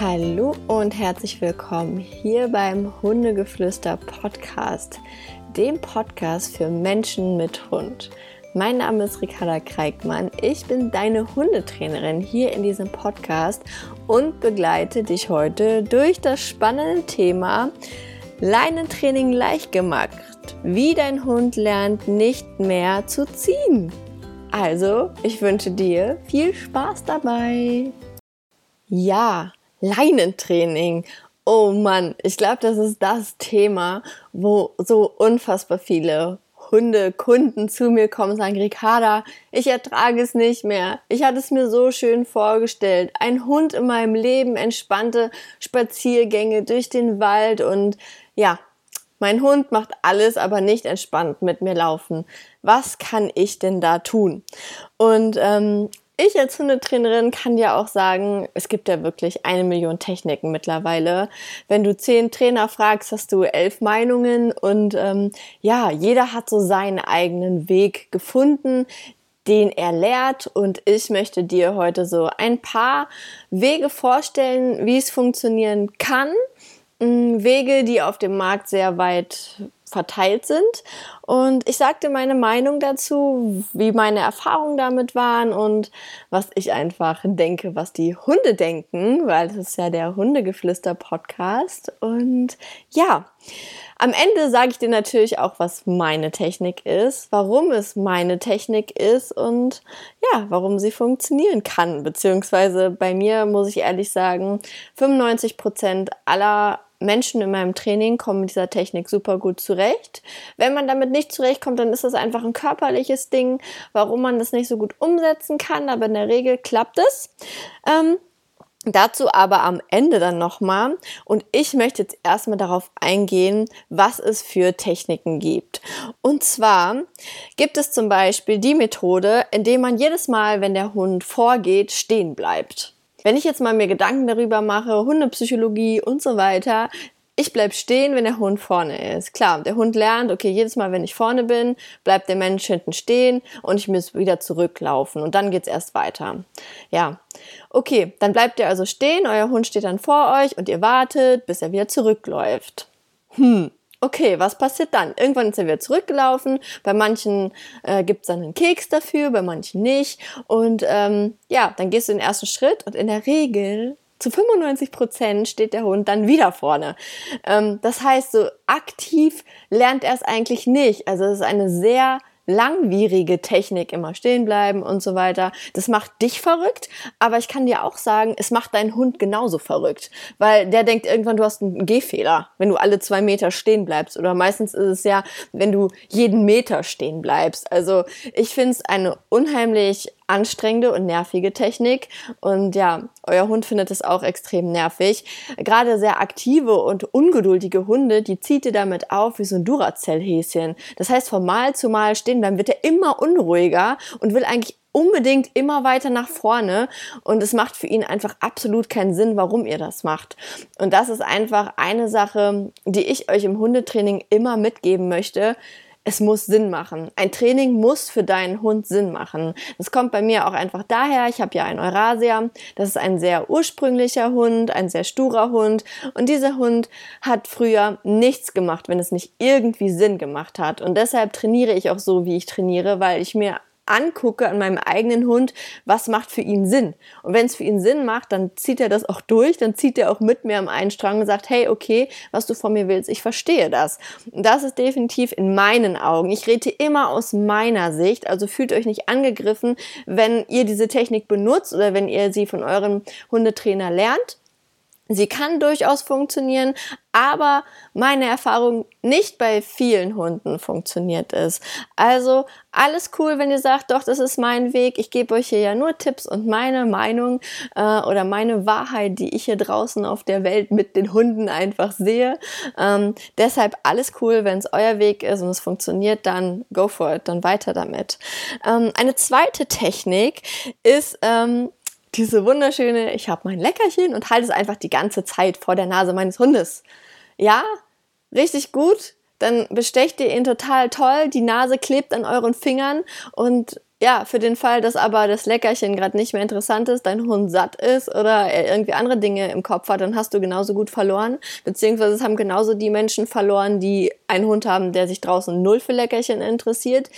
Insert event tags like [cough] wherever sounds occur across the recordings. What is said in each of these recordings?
Hallo und herzlich willkommen hier beim Hundegeflüster Podcast, dem Podcast für Menschen mit Hund. Mein Name ist Ricarda Kreikmann. Ich bin deine Hundetrainerin hier in diesem Podcast und begleite dich heute durch das spannende Thema Leinentraining leicht gemacht. Wie dein Hund lernt, nicht mehr zu ziehen. Also, ich wünsche dir viel Spaß dabei. Ja, Leinentraining. Oh Mann, ich glaube, das ist das Thema, wo so unfassbar viele Hundekunden zu mir kommen und sagen, Ricarda, ich ertrage es nicht mehr. Ich hatte es mir so schön vorgestellt. Ein Hund in meinem Leben, entspannte Spaziergänge durch den Wald und ja, mein Hund macht alles, aber nicht entspannt mit mir laufen. Was kann ich denn da tun? Und ähm, ich als Hundetrainerin kann dir auch sagen, es gibt ja wirklich eine Million Techniken mittlerweile. Wenn du zehn Trainer fragst, hast du elf Meinungen und ähm, ja, jeder hat so seinen eigenen Weg gefunden, den er lehrt und ich möchte dir heute so ein paar Wege vorstellen, wie es funktionieren kann. Mm, Wege, die auf dem Markt sehr weit verteilt sind. Und ich sagte meine Meinung dazu, wie meine Erfahrungen damit waren und was ich einfach denke, was die Hunde denken, weil es ist ja der Hundegeflüster-Podcast. Und ja, am Ende sage ich dir natürlich auch, was meine Technik ist, warum es meine Technik ist und ja, warum sie funktionieren kann. Beziehungsweise bei mir muss ich ehrlich sagen, 95 Prozent aller Menschen in meinem Training kommen mit dieser Technik super gut zurecht. Wenn man damit nicht zurechtkommt, dann ist das einfach ein körperliches Ding, warum man das nicht so gut umsetzen kann, aber in der Regel klappt es. Ähm, Dazu aber am Ende dann nochmal. Und ich möchte jetzt erstmal darauf eingehen, was es für Techniken gibt. Und zwar gibt es zum Beispiel die Methode, indem man jedes Mal, wenn der Hund vorgeht, stehen bleibt. Wenn ich jetzt mal mir Gedanken darüber mache, Hundepsychologie und so weiter, ich bleib stehen, wenn der Hund vorne ist. Klar, der Hund lernt, okay, jedes Mal, wenn ich vorne bin, bleibt der Mensch hinten stehen und ich muss wieder zurücklaufen und dann geht's erst weiter. Ja. Okay, dann bleibt ihr also stehen, euer Hund steht dann vor euch und ihr wartet, bis er wieder zurückläuft. Hm, okay, was passiert dann? Irgendwann ist er wieder zurückgelaufen. Bei manchen äh, gibt es dann einen Keks dafür, bei manchen nicht. Und ähm, ja, dann gehst du den ersten Schritt und in der Regel zu 95 Prozent steht der Hund dann wieder vorne. Ähm, das heißt, so aktiv lernt er es eigentlich nicht. Also es ist eine sehr langwierige Technik, immer stehen bleiben und so weiter. Das macht dich verrückt, aber ich kann dir auch sagen, es macht deinen Hund genauso verrückt, weil der denkt irgendwann, du hast einen Gehfehler, wenn du alle zwei Meter stehen bleibst. Oder meistens ist es ja, wenn du jeden Meter stehen bleibst. Also ich finde es eine unheimlich anstrengende und nervige Technik. Und ja, euer Hund findet es auch extrem nervig. Gerade sehr aktive und ungeduldige Hunde, die zieht ihr damit auf wie so ein Duracell-Häschen. Das heißt, von Mal zu Mal stehen bleiben wird er immer unruhiger und will eigentlich unbedingt immer weiter nach vorne und es macht für ihn einfach absolut keinen Sinn, warum ihr das macht. Und das ist einfach eine Sache, die ich euch im Hundetraining immer mitgeben möchte es muss Sinn machen. Ein Training muss für deinen Hund Sinn machen. Das kommt bei mir auch einfach daher. Ich habe ja einen Eurasia. Das ist ein sehr ursprünglicher Hund, ein sehr sturer Hund. Und dieser Hund hat früher nichts gemacht, wenn es nicht irgendwie Sinn gemacht hat. Und deshalb trainiere ich auch so, wie ich trainiere, weil ich mir angucke an meinem eigenen Hund, was macht für ihn Sinn. Und wenn es für ihn Sinn macht, dann zieht er das auch durch, dann zieht er auch mit mir am einen Strang und sagt, hey, okay, was du von mir willst, ich verstehe das. Und das ist definitiv in meinen Augen. Ich rede immer aus meiner Sicht, also fühlt euch nicht angegriffen, wenn ihr diese Technik benutzt oder wenn ihr sie von eurem Hundetrainer lernt. Sie kann durchaus funktionieren, aber meine Erfahrung nicht bei vielen Hunden funktioniert ist. Also alles cool, wenn ihr sagt, doch, das ist mein Weg. Ich gebe euch hier ja nur Tipps und meine Meinung äh, oder meine Wahrheit, die ich hier draußen auf der Welt mit den Hunden einfach sehe. Ähm, deshalb alles cool, wenn es euer Weg ist und es funktioniert, dann go for it, dann weiter damit. Ähm, eine zweite Technik ist ähm, diese wunderschöne, ich habe mein Leckerchen und halte es einfach die ganze Zeit vor der Nase meines Hundes. Ja, richtig gut. Dann bestecht ihr ihn total toll. Die Nase klebt an euren Fingern und ja, für den Fall, dass aber das Leckerchen gerade nicht mehr interessant ist, dein Hund satt ist oder er irgendwie andere Dinge im Kopf hat, dann hast du genauso gut verloren. Beziehungsweise es haben genauso die Menschen verloren, die einen Hund haben, der sich draußen null für Leckerchen interessiert.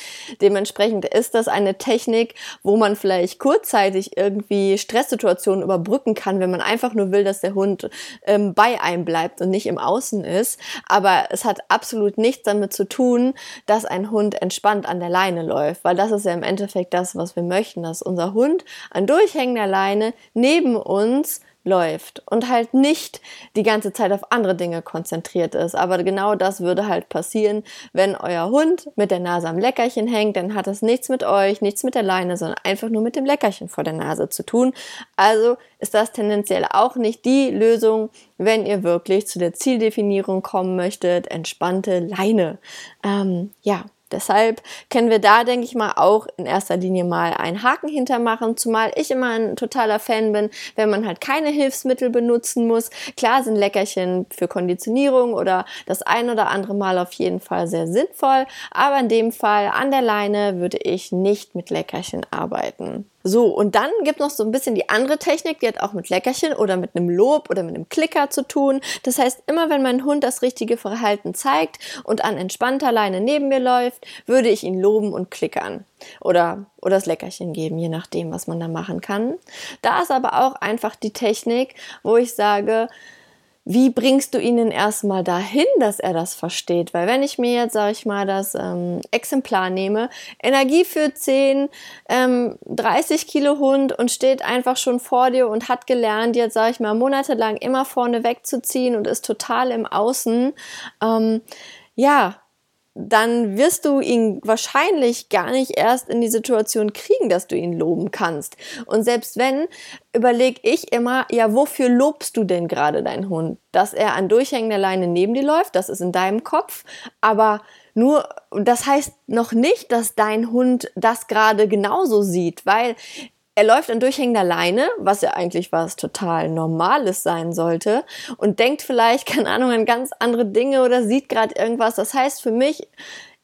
Dementsprechend ist das eine Technik, wo man vielleicht kurzzeitig irgendwie Stresssituationen überbrücken kann, wenn man einfach nur will, dass der Hund ähm, bei einem bleibt und nicht im Außen ist. Aber es hat absolut nichts damit zu tun, dass ein Hund entspannt an der Leine läuft, weil das ist ja im Endeffekt das, was wir möchten, dass unser Hund an durchhängender Leine neben uns läuft und halt nicht die ganze Zeit auf andere Dinge konzentriert ist. Aber genau das würde halt passieren, wenn euer Hund mit der Nase am Leckerchen hängt, dann hat das nichts mit euch, nichts mit der Leine, sondern einfach nur mit dem Leckerchen vor der Nase zu tun. Also ist das tendenziell auch nicht die Lösung, wenn ihr wirklich zu der Zieldefinierung kommen möchtet, entspannte Leine. Ähm, ja, Deshalb können wir da, denke ich mal, auch in erster Linie mal einen Haken hintermachen, zumal ich immer ein totaler Fan bin, wenn man halt keine Hilfsmittel benutzen muss. Klar sind Leckerchen für Konditionierung oder das ein oder andere Mal auf jeden Fall sehr sinnvoll, aber in dem Fall an der Leine würde ich nicht mit Leckerchen arbeiten. So, und dann gibt noch so ein bisschen die andere Technik, die hat auch mit Leckerchen oder mit einem Lob oder mit einem Klicker zu tun. Das heißt, immer wenn mein Hund das richtige Verhalten zeigt und an entspannter Leine neben mir läuft, würde ich ihn loben und klickern. Oder, oder das Leckerchen geben, je nachdem, was man da machen kann. Da ist aber auch einfach die Technik, wo ich sage, wie bringst du ihn denn erstmal dahin, dass er das versteht? Weil wenn ich mir jetzt, sage ich mal, das ähm, Exemplar nehme, Energie für 10, ähm, 30 Kilo Hund und steht einfach schon vor dir und hat gelernt, jetzt sage ich mal, monatelang immer vorne wegzuziehen und ist total im Außen, ähm, ja, dann wirst du ihn wahrscheinlich gar nicht erst in die Situation kriegen, dass du ihn loben kannst. Und selbst wenn, überlege ich immer, ja, wofür lobst du denn gerade deinen Hund? Dass er an durchhängender Leine neben dir läuft, das ist in deinem Kopf, aber nur, das heißt noch nicht, dass dein Hund das gerade genauso sieht, weil er läuft an durchhängender Leine, was ja eigentlich was total Normales sein sollte, und denkt vielleicht, [laughs] keine Ahnung, an ganz andere Dinge oder sieht gerade irgendwas. Das heißt, für mich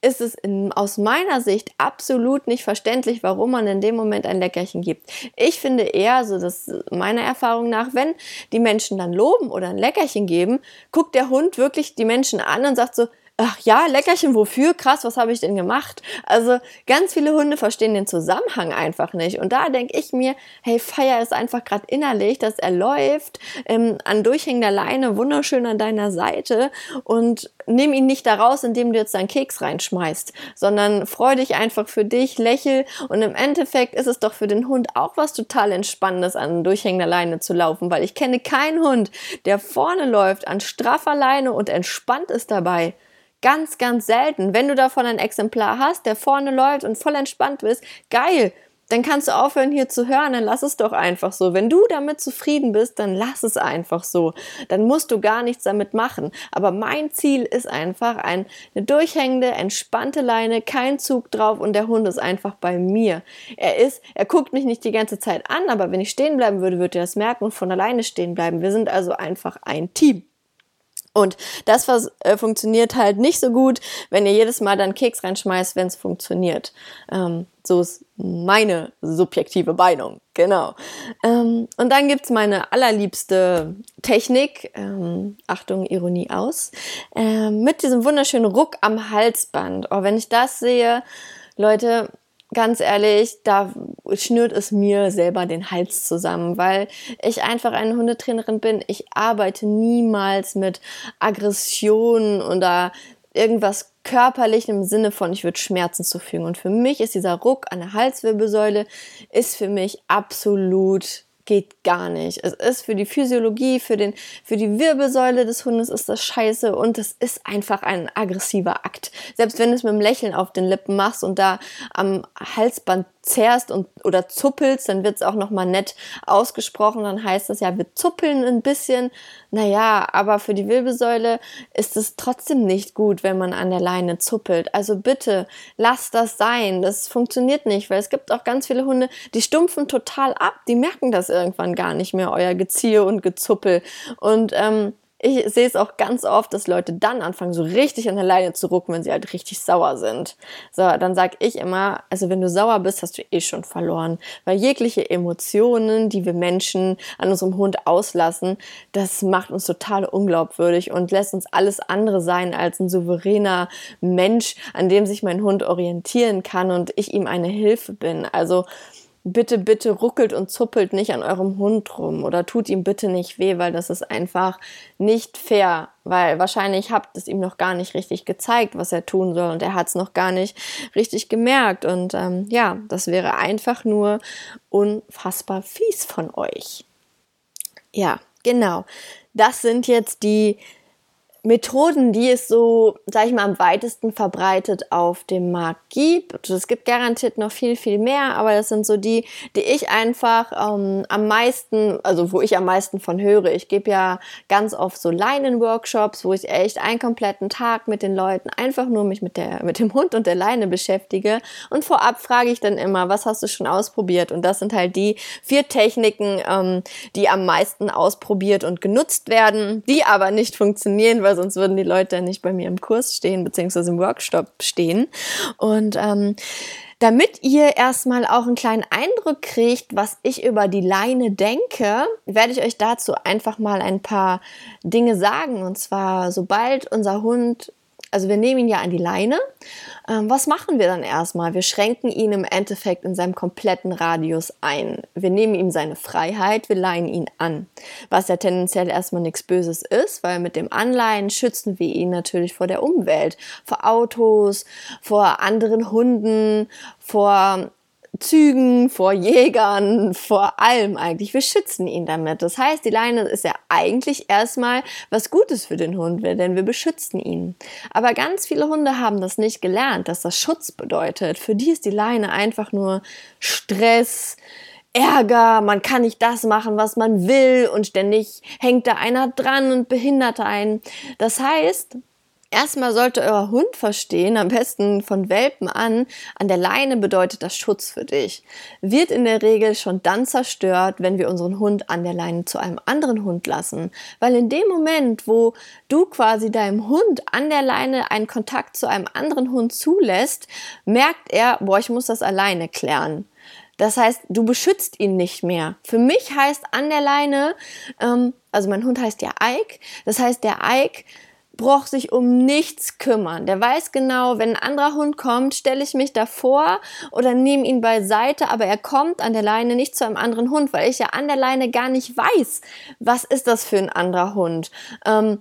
ist es in, aus meiner Sicht absolut nicht verständlich, warum man in dem Moment ein Leckerchen gibt. Ich finde eher, so dass meiner Erfahrung nach, wenn die Menschen dann loben oder ein Leckerchen geben, guckt der Hund wirklich die Menschen an und sagt so, ach ja, Leckerchen, wofür? Krass, was habe ich denn gemacht? Also ganz viele Hunde verstehen den Zusammenhang einfach nicht. Und da denke ich mir, hey, feier es einfach gerade innerlich, dass er läuft ähm, an durchhängender Leine, wunderschön an deiner Seite und nimm ihn nicht da raus, indem du jetzt deinen Keks reinschmeißt, sondern freu dich einfach für dich, lächel und im Endeffekt ist es doch für den Hund auch was total Entspannendes, an durchhängender Leine zu laufen, weil ich kenne keinen Hund, der vorne läuft an straffer Leine und entspannt ist dabei. Ganz, ganz selten. Wenn du davon ein Exemplar hast, der vorne läuft und voll entspannt bist, geil. Dann kannst du aufhören hier zu hören, dann lass es doch einfach so. Wenn du damit zufrieden bist, dann lass es einfach so. Dann musst du gar nichts damit machen. Aber mein Ziel ist einfach eine durchhängende, entspannte Leine, kein Zug drauf und der Hund ist einfach bei mir. Er ist, er guckt mich nicht die ganze Zeit an, aber wenn ich stehen bleiben würde, würde er das merken und von alleine stehen bleiben. Wir sind also einfach ein Team. Und das was, äh, funktioniert halt nicht so gut, wenn ihr jedes Mal dann Keks reinschmeißt, wenn es funktioniert. Ähm, so ist meine subjektive Meinung. Genau. Ähm, und dann gibt's meine allerliebste Technik. Ähm, Achtung, Ironie aus. Ähm, mit diesem wunderschönen Ruck am Halsband. Oh, wenn ich das sehe, Leute, ganz ehrlich, da schnürt es mir selber den Hals zusammen, weil ich einfach eine Hundetrainerin bin. Ich arbeite niemals mit Aggression oder irgendwas körperlich im Sinne von, ich würde Schmerzen zufügen. Und für mich ist dieser Ruck an der Halswirbelsäule, ist für mich absolut geht gar nicht. Es ist für die Physiologie, für, den, für die Wirbelsäule des Hundes ist das scheiße und es ist einfach ein aggressiver Akt. Selbst wenn du es mit einem Lächeln auf den Lippen machst und da am Halsband zerrst und oder zuppelst, dann wird es auch nochmal nett ausgesprochen. Dann heißt das ja, wir zuppeln ein bisschen. Naja, aber für die Wirbelsäule ist es trotzdem nicht gut, wenn man an der Leine zuppelt. Also bitte, lasst das sein. Das funktioniert nicht, weil es gibt auch ganz viele Hunde, die stumpfen total ab. Die merken das irgendwann gar nicht mehr, euer Geziehe und Gezuppel. Und ähm, ich sehe es auch ganz oft, dass Leute dann anfangen, so richtig an der Leine zu rucken, wenn sie halt richtig sauer sind. So, dann sag ich immer, also wenn du sauer bist, hast du eh schon verloren. Weil jegliche Emotionen, die wir Menschen an unserem Hund auslassen, das macht uns total unglaubwürdig und lässt uns alles andere sein als ein souveräner Mensch, an dem sich mein Hund orientieren kann und ich ihm eine Hilfe bin. Also bitte, bitte ruckelt und zuppelt nicht an eurem Hund rum oder tut ihm bitte nicht weh, weil das ist einfach nicht fair, weil wahrscheinlich habt es ihm noch gar nicht richtig gezeigt, was er tun soll und er hat es noch gar nicht richtig gemerkt und ähm, ja, das wäre einfach nur unfassbar fies von euch. Ja, genau. Das sind jetzt die Methoden, die es so, sag ich mal, am weitesten verbreitet auf dem Markt gibt. Es gibt garantiert noch viel, viel mehr, aber das sind so die, die ich einfach ähm, am meisten, also wo ich am meisten von höre. Ich gebe ja ganz oft so Leinen-Workshops, wo ich echt einen kompletten Tag mit den Leuten einfach nur mich mit, der, mit dem Hund und der Leine beschäftige. Und vorab frage ich dann immer, was hast du schon ausprobiert? Und das sind halt die vier Techniken, ähm, die am meisten ausprobiert und genutzt werden, die aber nicht funktionieren, weil weil sonst würden die Leute nicht bei mir im Kurs stehen, beziehungsweise im Workshop stehen. Und ähm, damit ihr erstmal auch einen kleinen Eindruck kriegt, was ich über die Leine denke, werde ich euch dazu einfach mal ein paar Dinge sagen. Und zwar, sobald unser Hund also wir nehmen ihn ja an die Leine. Ähm, was machen wir dann erstmal? Wir schränken ihn im Endeffekt in seinem kompletten Radius ein. Wir nehmen ihm seine Freiheit, wir leihen ihn an. Was ja tendenziell erstmal nichts Böses ist, weil mit dem Anleihen schützen wir ihn natürlich vor der Umwelt, vor Autos, vor anderen Hunden, vor Zügen, vor Jägern, vor allem eigentlich. Wir schützen ihn damit. Das heißt, die Leine ist ja eigentlich erstmal was Gutes für den Hund, denn wir beschützen ihn. Aber ganz viele Hunde haben das nicht gelernt, dass das Schutz bedeutet. Für die ist die Leine einfach nur Stress, Ärger, man kann nicht das machen, was man will und ständig hängt da einer dran und behindert einen. Das heißt, Erstmal sollte euer Hund verstehen, am besten von Welpen an, an der Leine bedeutet das Schutz für dich. Wird in der Regel schon dann zerstört, wenn wir unseren Hund an der Leine zu einem anderen Hund lassen. Weil in dem Moment, wo du quasi deinem Hund an der Leine einen Kontakt zu einem anderen Hund zulässt, merkt er, boah, ich muss das alleine klären. Das heißt, du beschützt ihn nicht mehr. Für mich heißt an der Leine, ähm, also mein Hund heißt ja Ike, das heißt, der Ike braucht sich um nichts kümmern. Der weiß genau, wenn ein anderer Hund kommt, stelle ich mich davor oder nehme ihn beiseite, aber er kommt an der Leine nicht zu einem anderen Hund, weil ich ja an der Leine gar nicht weiß, was ist das für ein anderer Hund. Ähm,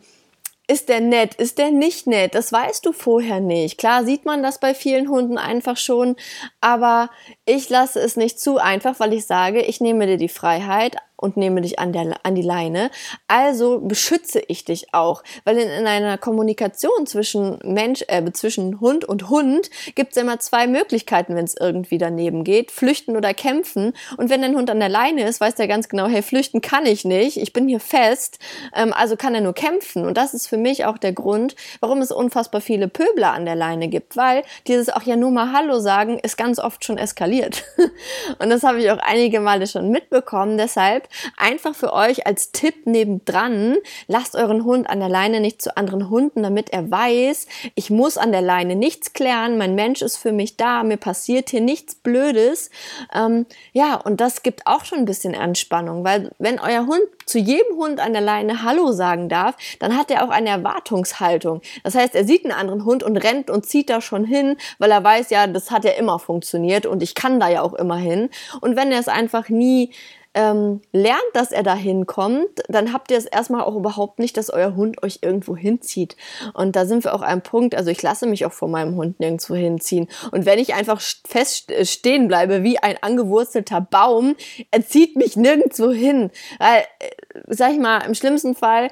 ist der nett? Ist der nicht nett? Das weißt du vorher nicht. Klar sieht man das bei vielen Hunden einfach schon, aber ich lasse es nicht zu einfach, weil ich sage, ich nehme dir die Freiheit, und nehme dich an, der, an die Leine. Also beschütze ich dich auch. Weil in, in einer Kommunikation zwischen Mensch, äh, zwischen Hund und Hund gibt es immer zwei Möglichkeiten, wenn es irgendwie daneben geht. Flüchten oder kämpfen. Und wenn dein Hund an der Leine ist, weiß der ganz genau, hey, flüchten kann ich nicht. Ich bin hier fest. Ähm, also kann er nur kämpfen. Und das ist für mich auch der Grund, warum es unfassbar viele Pöbler an der Leine gibt. Weil dieses auch ja nur mal Hallo sagen ist ganz oft schon eskaliert. [laughs] und das habe ich auch einige Male schon mitbekommen. Deshalb Einfach für euch als Tipp nebendran, lasst euren Hund an der Leine nicht zu anderen Hunden, damit er weiß, ich muss an der Leine nichts klären, mein Mensch ist für mich da, mir passiert hier nichts Blödes. Ähm, ja, und das gibt auch schon ein bisschen Anspannung, weil wenn euer Hund zu jedem Hund an der Leine Hallo sagen darf, dann hat er auch eine Erwartungshaltung. Das heißt, er sieht einen anderen Hund und rennt und zieht da schon hin, weil er weiß, ja, das hat ja immer funktioniert und ich kann da ja auch immer hin. Und wenn er es einfach nie ähm, lernt, dass er da hinkommt, dann habt ihr es erstmal auch überhaupt nicht, dass euer Hund euch irgendwo hinzieht. Und da sind wir auch einem Punkt, also ich lasse mich auch vor meinem Hund nirgendwo hinziehen. Und wenn ich einfach fest äh, stehen bleibe wie ein angewurzelter Baum, er zieht mich nirgendwo hin. Weil, äh, sag ich mal, im schlimmsten Fall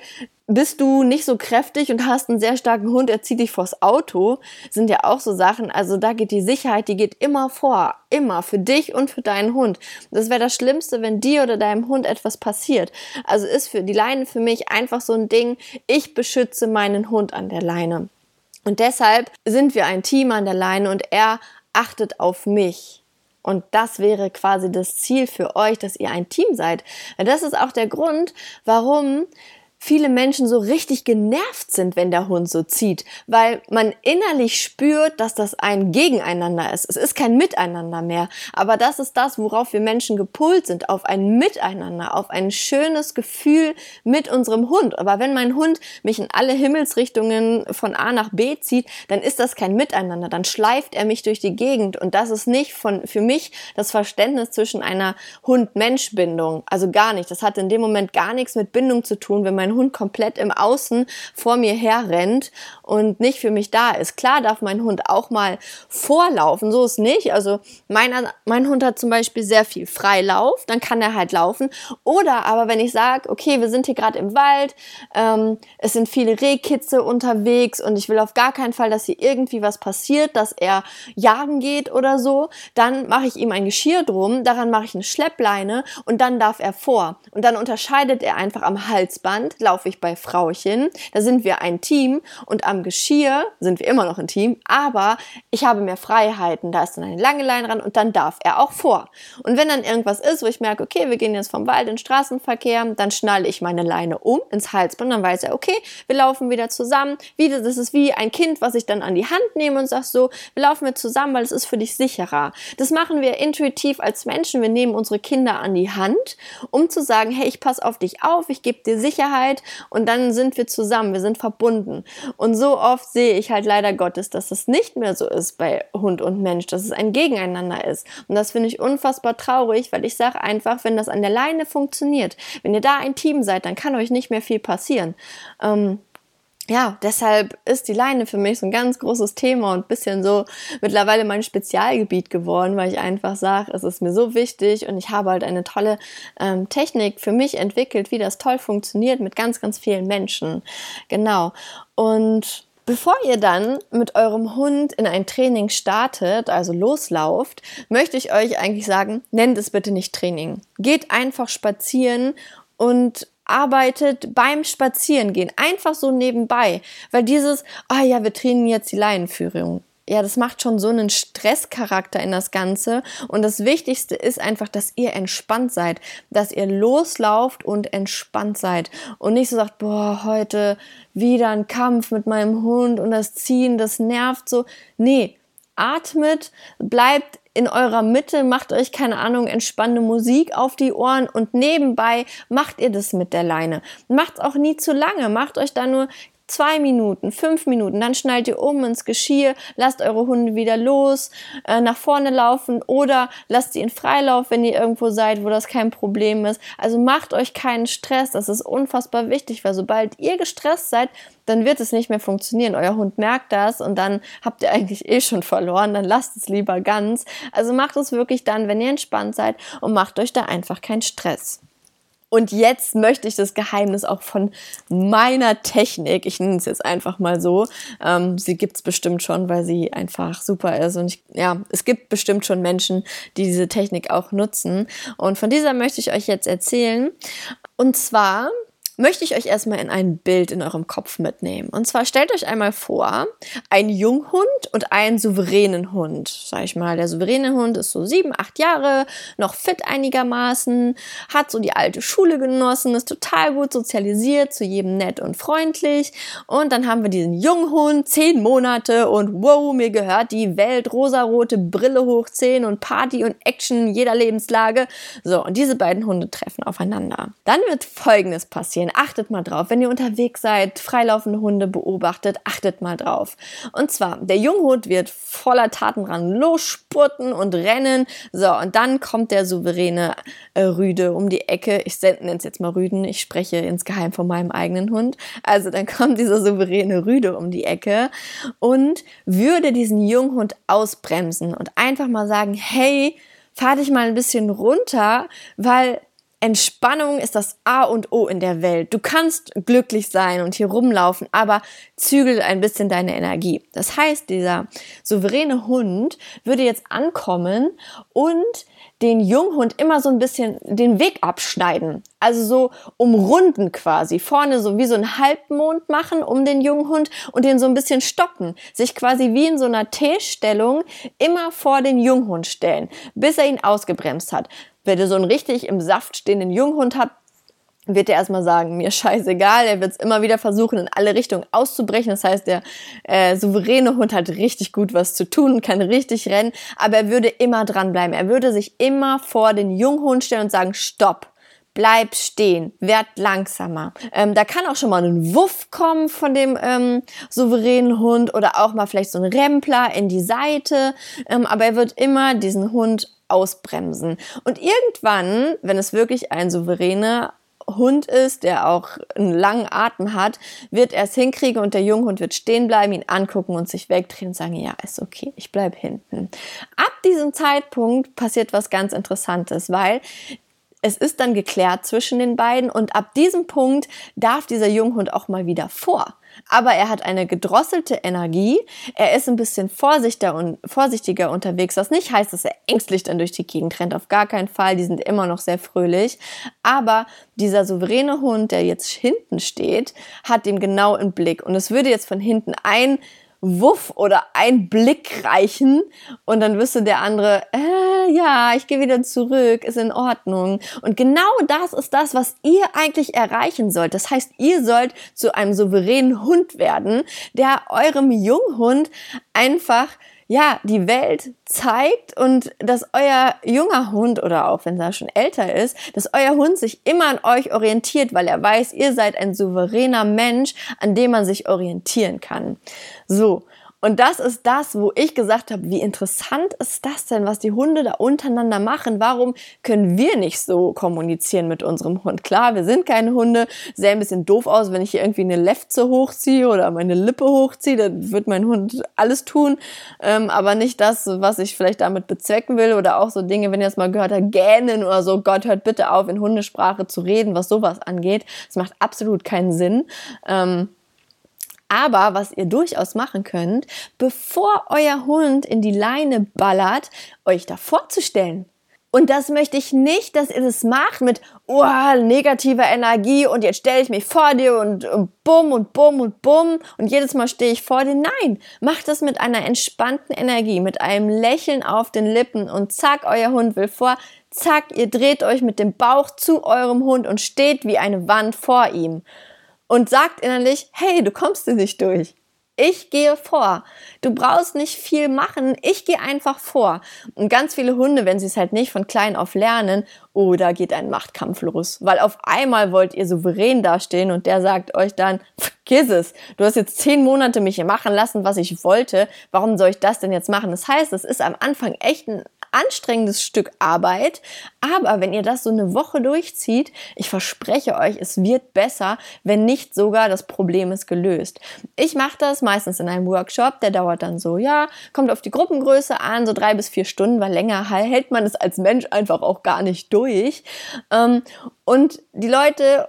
bist du nicht so kräftig und hast einen sehr starken Hund, er zieht dich vors Auto, sind ja auch so Sachen. Also da geht die Sicherheit, die geht immer vor. Immer. Für dich und für deinen Hund. Das wäre das Schlimmste, wenn dir oder deinem Hund etwas passiert. Also ist für die Leine für mich einfach so ein Ding. Ich beschütze meinen Hund an der Leine. Und deshalb sind wir ein Team an der Leine und er achtet auf mich. Und das wäre quasi das Ziel für euch, dass ihr ein Team seid. Das ist auch der Grund, warum viele Menschen so richtig genervt sind, wenn der Hund so zieht, weil man innerlich spürt, dass das ein Gegeneinander ist. Es ist kein Miteinander mehr, aber das ist das, worauf wir Menschen gepult sind, auf ein Miteinander, auf ein schönes Gefühl mit unserem Hund. Aber wenn mein Hund mich in alle Himmelsrichtungen von A nach B zieht, dann ist das kein Miteinander, dann schleift er mich durch die Gegend und das ist nicht von, für mich das Verständnis zwischen einer Hund-Mensch-Bindung. Also gar nicht. Das hat in dem Moment gar nichts mit Bindung zu tun, wenn mein mein Hund komplett im Außen vor mir herrennt und nicht für mich da ist. Klar darf mein Hund auch mal vorlaufen, so ist nicht. Also mein, mein Hund hat zum Beispiel sehr viel Freilauf, dann kann er halt laufen. Oder aber wenn ich sage, okay, wir sind hier gerade im Wald, ähm, es sind viele Rehkitze unterwegs und ich will auf gar keinen Fall, dass hier irgendwie was passiert, dass er jagen geht oder so, dann mache ich ihm ein Geschirr drum, daran mache ich eine Schleppleine und dann darf er vor. Und dann unterscheidet er einfach am Halsband, laufe ich bei Frauchen, da sind wir ein Team und am Geschirr sind wir immer noch ein Team, aber ich habe mehr Freiheiten. Da ist dann eine lange Leine ran und dann darf er auch vor. Und wenn dann irgendwas ist, wo ich merke, okay, wir gehen jetzt vom Wald in den Straßenverkehr, dann schnalle ich meine Leine um ins Halsband, dann weiß er, okay, wir laufen wieder zusammen. Wieder, das ist wie ein Kind, was ich dann an die Hand nehme und sage so, wir laufen wir zusammen, weil es ist für dich sicherer. Das machen wir intuitiv als Menschen. Wir nehmen unsere Kinder an die Hand, um zu sagen, hey, ich passe auf dich auf, ich gebe dir Sicherheit, Sicherheit und dann sind wir zusammen, wir sind verbunden. Und so oft sehe ich halt leider Gottes, dass es nicht mehr so ist bei Hund und Mensch, dass es ein Gegeneinander ist. Und das finde ich unfassbar traurig, weil ich sage einfach, wenn das an der Leine funktioniert, wenn ihr da ein Team seid, dann kann euch nicht mehr viel passieren. Ähm, ja, deshalb ist die Leine für mich so ein ganz großes Thema und bisschen so mittlerweile mein Spezialgebiet geworden, weil ich einfach sage, es ist mir so wichtig und ich habe halt eine tolle ähm, Technik für mich entwickelt, wie das toll funktioniert mit ganz, ganz vielen Menschen. Genau. Und Bevor ihr dann mit eurem Hund in ein Training startet, also loslauft, möchte ich euch eigentlich sagen, nennt es bitte nicht Training. Geht einfach spazieren und arbeitet beim Spazierengehen, einfach so nebenbei, weil dieses, ah oh ja, wir trainieren jetzt die Leinenführung. Ja, das macht schon so einen Stresscharakter in das Ganze. Und das Wichtigste ist einfach, dass ihr entspannt seid, dass ihr loslauft und entspannt seid. Und nicht so sagt, boah, heute wieder ein Kampf mit meinem Hund und das Ziehen, das nervt so. Nee, atmet, bleibt in eurer Mitte, macht euch keine Ahnung, entspannende Musik auf die Ohren und nebenbei macht ihr das mit der Leine. Macht's auch nie zu lange, macht euch da nur zwei Minuten, fünf Minuten, dann schnallt ihr um ins Geschirr, lasst eure Hunde wieder los, äh, nach vorne laufen oder lasst sie in Freilauf, wenn ihr irgendwo seid, wo das kein Problem ist. Also macht euch keinen Stress, das ist unfassbar wichtig, weil sobald ihr gestresst seid, dann wird es nicht mehr funktionieren. Euer Hund merkt das und dann habt ihr eigentlich eh schon verloren, dann lasst es lieber ganz. Also macht es wirklich dann, wenn ihr entspannt seid und macht euch da einfach keinen Stress. Und jetzt möchte ich das Geheimnis auch von meiner Technik, ich nenne es jetzt einfach mal so, ähm, sie gibt's bestimmt schon, weil sie einfach super ist. Und ich, ja, es gibt bestimmt schon Menschen, die diese Technik auch nutzen. Und von dieser möchte ich euch jetzt erzählen. Und zwar möchte ich euch erstmal in ein Bild in eurem Kopf mitnehmen. Und zwar stellt euch einmal vor, ein Junghund und einen souveränen Hund. Sag ich mal, der souveräne Hund ist so sieben, acht Jahre, noch fit einigermaßen, hat so die alte Schule genossen, ist total gut sozialisiert, zu jedem nett und freundlich. Und dann haben wir diesen Junghund, zehn Monate und wow, mir gehört die Welt, rosarote Brille hochziehen und Party und Action in jeder Lebenslage. So, und diese beiden Hunde treffen aufeinander. Dann wird Folgendes passieren Regeln. Achtet mal drauf. Wenn ihr unterwegs seid, freilaufende Hunde beobachtet, achtet mal drauf. Und zwar, der Junghund wird voller Taten ran losspurten und rennen. So, und dann kommt der souveräne äh, Rüde um die Ecke. Ich nenne es jetzt mal Rüden. Ich spreche insgeheim von meinem eigenen Hund. Also dann kommt dieser souveräne Rüde um die Ecke und würde diesen Junghund ausbremsen und einfach mal sagen, hey, fahr dich mal ein bisschen runter, weil Entspannung ist das A und O in der Welt. Du kannst glücklich sein und hier rumlaufen, aber zügel ein bisschen deine Energie. Das heißt, dieser souveräne Hund würde jetzt ankommen und den Junghund immer so ein bisschen den Weg abschneiden. Also so umrunden quasi. Vorne so wie so ein Halbmond machen um den Junghund und den so ein bisschen stoppen. Sich quasi wie in so einer T-Stellung immer vor den Junghund stellen, bis er ihn ausgebremst hat. Wenn du so einen richtig im Saft stehenden Junghund hast, wird er erstmal sagen, mir scheißegal, er wird es immer wieder versuchen, in alle Richtungen auszubrechen. Das heißt, der äh, souveräne Hund hat richtig gut was zu tun, kann richtig rennen, aber er würde immer dranbleiben. Er würde sich immer vor den Junghund stellen und sagen, stopp. Bleib stehen, werd langsamer. Ähm, da kann auch schon mal ein Wuff kommen von dem ähm, souveränen Hund oder auch mal vielleicht so ein Rempler in die Seite. Ähm, aber er wird immer diesen Hund ausbremsen. Und irgendwann, wenn es wirklich ein souveräner Hund ist, der auch einen langen Atem hat, wird er es hinkriegen und der Junghund wird stehen bleiben, ihn angucken und sich wegdrehen und sagen, ja, ist okay, ich bleib hinten. Ab diesem Zeitpunkt passiert was ganz Interessantes, weil es ist dann geklärt zwischen den beiden und ab diesem Punkt darf dieser Junghund auch mal wieder vor. Aber er hat eine gedrosselte Energie, er ist ein bisschen vorsichtiger, und, vorsichtiger unterwegs, was nicht heißt, dass er ängstlich dann durch die Gegend rennt, auf gar keinen Fall, die sind immer noch sehr fröhlich. Aber dieser souveräne Hund, der jetzt hinten steht, hat ihn genau im Blick. Und es würde jetzt von hinten ein Wuff oder ein Blick reichen und dann wüsste der andere, äh, ja, ich gehe wieder zurück, ist in Ordnung. Und genau das ist das, was ihr eigentlich erreichen sollt. Das heißt, ihr sollt zu einem souveränen Hund werden, der eurem Junghund einfach ja, die Welt zeigt und dass euer junger Hund oder auch wenn er schon älter ist, dass euer Hund sich immer an euch orientiert, weil er weiß, ihr seid ein souveräner Mensch, an dem man sich orientieren kann. So. Und das ist das, wo ich gesagt habe, wie interessant ist das denn, was die Hunde da untereinander machen? Warum können wir nicht so kommunizieren mit unserem Hund? Klar, wir sind keine Hunde, sähe ein bisschen doof aus, wenn ich hier irgendwie eine Lefze hochziehe oder meine Lippe hochziehe, dann wird mein Hund alles tun, ähm, aber nicht das, was ich vielleicht damit bezwecken will oder auch so Dinge, wenn ihr es mal gehört habt, gähnen oder so, Gott, hört bitte auf, in Hundesprache zu reden, was sowas angeht. Das macht absolut keinen Sinn. Ähm, aber was ihr durchaus machen könnt, bevor euer Hund in die Leine ballert, euch da vorzustellen. Und das möchte ich nicht, dass ihr das macht mit oh, negativer Energie und jetzt stelle ich mich vor dir und, und bumm und bumm und bumm und jedes Mal stehe ich vor dir. Nein, macht das mit einer entspannten Energie, mit einem Lächeln auf den Lippen und zack, euer Hund will vor. Zack, ihr dreht euch mit dem Bauch zu eurem Hund und steht wie eine Wand vor ihm und sagt innerlich, hey, du kommst dir nicht durch. Ich gehe vor. Du brauchst nicht viel machen. Ich gehe einfach vor. Und ganz viele Hunde, wenn sie es halt nicht von klein auf lernen, oh, da geht ein Machtkampf los. Weil auf einmal wollt ihr souverän dastehen und der sagt euch dann, vergiss es. Du hast jetzt zehn Monate mich hier machen lassen, was ich wollte. Warum soll ich das denn jetzt machen? Das heißt, es ist am Anfang echt ein anstrengendes Stück Arbeit, aber wenn ihr das so eine Woche durchzieht, ich verspreche euch, es wird besser, wenn nicht sogar das Problem ist gelöst. Ich mache das meistens in einem Workshop, der dauert dann so, ja, kommt auf die Gruppengröße an, so drei bis vier Stunden, weil länger hält man es als Mensch einfach auch gar nicht durch. Ähm, und die Leute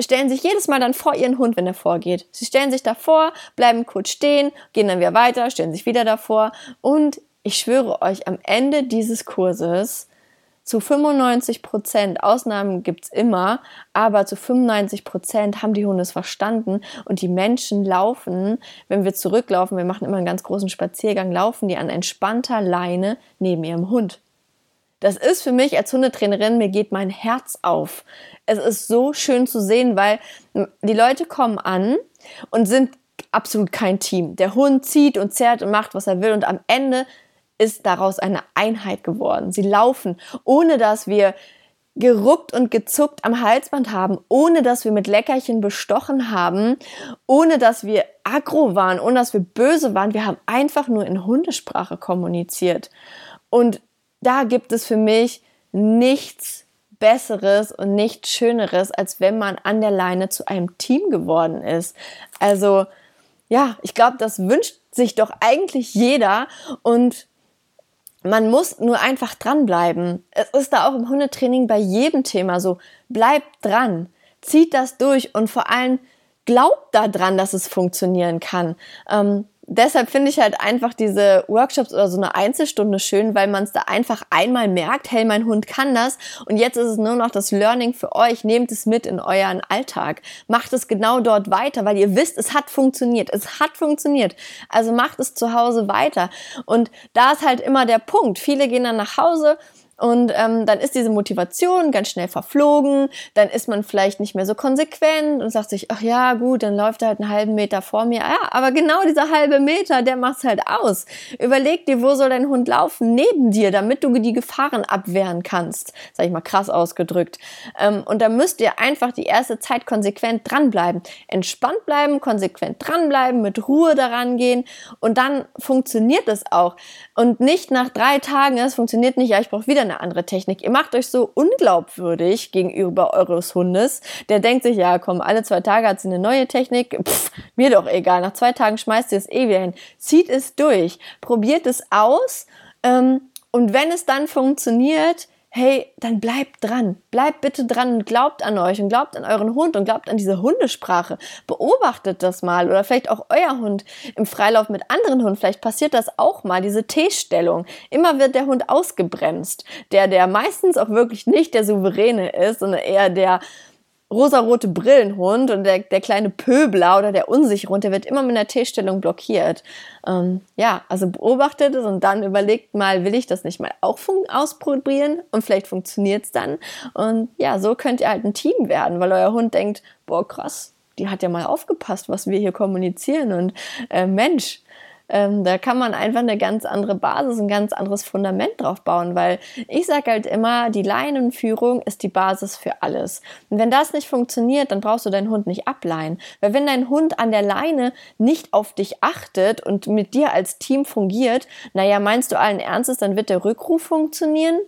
stellen sich jedes Mal dann vor ihren Hund, wenn er vorgeht. Sie stellen sich davor, bleiben kurz stehen, gehen dann wieder weiter, stellen sich wieder davor und ich schwöre euch, am Ende dieses Kurses zu 95 Prozent, Ausnahmen gibt's immer, aber zu 95 Prozent haben die Hunde es verstanden und die Menschen laufen, wenn wir zurücklaufen, wir machen immer einen ganz großen Spaziergang, laufen die an entspannter Leine neben ihrem Hund. Das ist für mich als Hundetrainerin, mir geht mein Herz auf. Es ist so schön zu sehen, weil die Leute kommen an und sind absolut kein Team. Der Hund zieht und zerrt und macht, was er will und am Ende ist daraus eine Einheit geworden. Sie laufen, ohne dass wir geruckt und gezuckt am Halsband haben, ohne dass wir mit Leckerchen bestochen haben, ohne dass wir aggro waren, ohne dass wir böse waren. Wir haben einfach nur in Hundesprache kommuniziert. Und da gibt es für mich nichts Besseres und nichts Schöneres, als wenn man an der Leine zu einem Team geworden ist. Also, ja, ich glaube, das wünscht sich doch eigentlich jeder und man muss nur einfach dranbleiben. Es ist da auch im Hundetraining bei jedem Thema so. Bleibt dran, zieht das durch und vor allem glaubt daran, dass es funktionieren kann. Ähm, deshalb finde ich halt einfach diese Workshops oder so eine Einzelstunde schön, weil man es da einfach einmal merkt, hey, mein Hund kann das und jetzt ist es nur noch das Learning für euch. Nehmt es mit in euren Alltag. Macht es genau dort weiter, weil ihr wisst, es hat funktioniert. Es hat funktioniert. Also macht es zu Hause weiter. Und da ist halt immer der Punkt. Viele gehen dann nach Hause Und ähm, dann ist diese Motivation ganz schnell verflogen. Dann ist man vielleicht nicht mehr so konsequent und sagt sich, ach ja, gut, dann läuft er halt einen halben Meter vor mir. Ja, aber genau dieser halbe Meter, der macht's halt aus. Überleg dir, wo soll dein Hund laufen? Neben dir, damit du die Gefahren abwehren kannst. Sag ich mal krass ausgedrückt. Ähm, und da müsst ihr einfach die erste Zeit konsequent dranbleiben. Entspannt bleiben, konsequent dranbleiben, mit Ruhe daran gehen. Und dann funktioniert es auch. Und nicht nach drei Tagen, es funktioniert nicht, ja, ich brauche wieder eine andere Technik. Ihr macht euch so unglaubwürdig gegenüber eures Hundes. Der denkt sich, ja, komm, alle zwei Tage hat sie eine neue Technik. Pff, mir doch egal. Nach zwei Tagen schmeißt ihr es eh wieder hin. Zieht es durch. Probiert es aus. Ähm, und wenn es dann funktioniert, hey, dann bleibt dran. Bleibt bitte dran und glaubt an euch und glaubt an euren Hund und glaubt an diese Hundesprache. Beobachtet das mal oder vielleicht auch euer Hund im Freilauf mit anderen Hunden. Vielleicht passiert das auch mal, diese T-Stellung. Immer wird der Hund ausgebremst. Der, der meistens auch wirklich nicht der Souveräne ist, sondern eher der rosarote Brillenhund und der, der kleine Pöbler oder der unsichere Hund, der wird immer mit einer T-Stellung blockiert. Ähm, ja, also beobachtet es und dann überlegt mal, will ich das nicht mal auch ausprobieren und vielleicht funktioniert es dann. Und ja, so könnt ihr halt ein Team werden, weil euer Hund denkt, boah, krass, die hat ja mal aufgepasst, was wir hier kommunizieren und äh, Mensch, ähm, da kann man einfach eine ganz andere Basis, ein ganz anderes Fundament drauf bauen, weil ich sage halt immer, die Leinenführung ist die Basis für alles. Und wenn das nicht funktioniert, dann brauchst du deinen Hund nicht ableihen. Weil wenn dein Hund an der Leine nicht auf dich achtet und mit dir als Team fungiert, naja, meinst du allen Ernstes, dann wird der Rückruf funktionieren?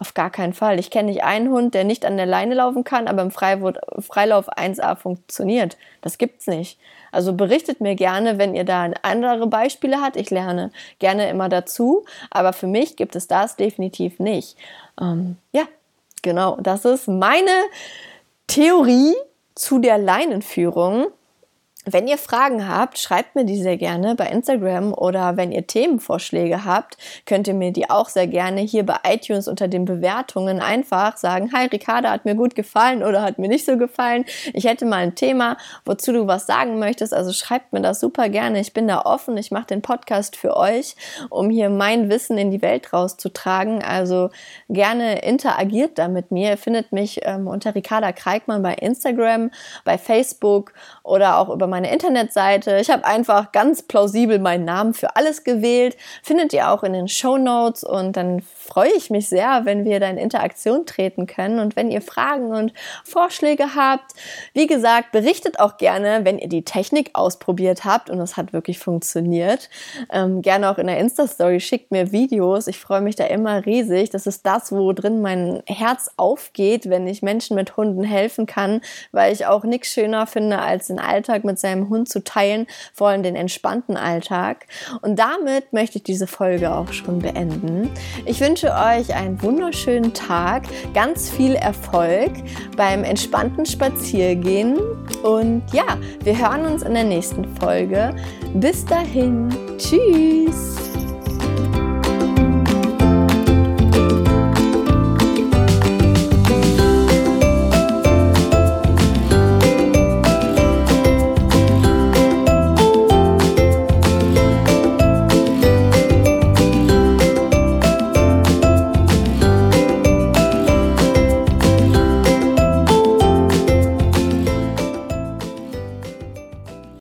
Auf gar keinen Fall. Ich kenne nicht einen Hund, der nicht an der Leine laufen kann, aber im Freilauf 1a funktioniert. Das gibt's nicht. Also berichtet mir gerne, wenn ihr da andere Beispiele habt. Ich lerne gerne immer dazu, aber für mich gibt es das definitiv nicht. Ähm, ja, genau. Das ist meine Theorie zu der Leinenführung. Wenn ihr Fragen habt, schreibt mir die sehr gerne bei Instagram oder wenn ihr Themenvorschläge habt, könnt ihr mir die auch sehr gerne hier bei iTunes unter den Bewertungen einfach sagen, hi Ricarda, hat mir gut gefallen oder hat mir nicht so gefallen. Ich hätte mal ein Thema, wozu du was sagen möchtest. Also schreibt mir das super gerne. Ich bin da offen. Ich mache den Podcast für euch, um hier mein Wissen in die Welt rauszutragen. Also gerne interagiert da mit mir. Ihr findet mich ähm, unter Ricarda Kreikmann bei Instagram, bei Facebook oder auch über meine meine Internetseite. Ich habe einfach ganz plausibel meinen Namen für alles gewählt. Findet ihr auch in den Show Notes und dann freue ich mich sehr, wenn wir da in Interaktion treten können und wenn ihr Fragen und Vorschläge habt. Wie gesagt, berichtet auch gerne, wenn ihr die Technik ausprobiert habt und es hat wirklich funktioniert. Ähm, gerne auch in der Insta-Story schickt mir Videos. Ich freue mich da immer riesig. Das ist das, wo drin mein Herz aufgeht, wenn ich Menschen mit Hunden helfen kann, weil ich auch nichts schöner finde, als den Alltag mit seinem Hund zu teilen, vor allem den entspannten Alltag. Und damit möchte ich diese Folge auch schon beenden. Ich wünsche euch einen wunderschönen Tag, ganz viel Erfolg beim entspannten Spaziergehen und ja, wir hören uns in der nächsten Folge. Bis dahin, tschüss!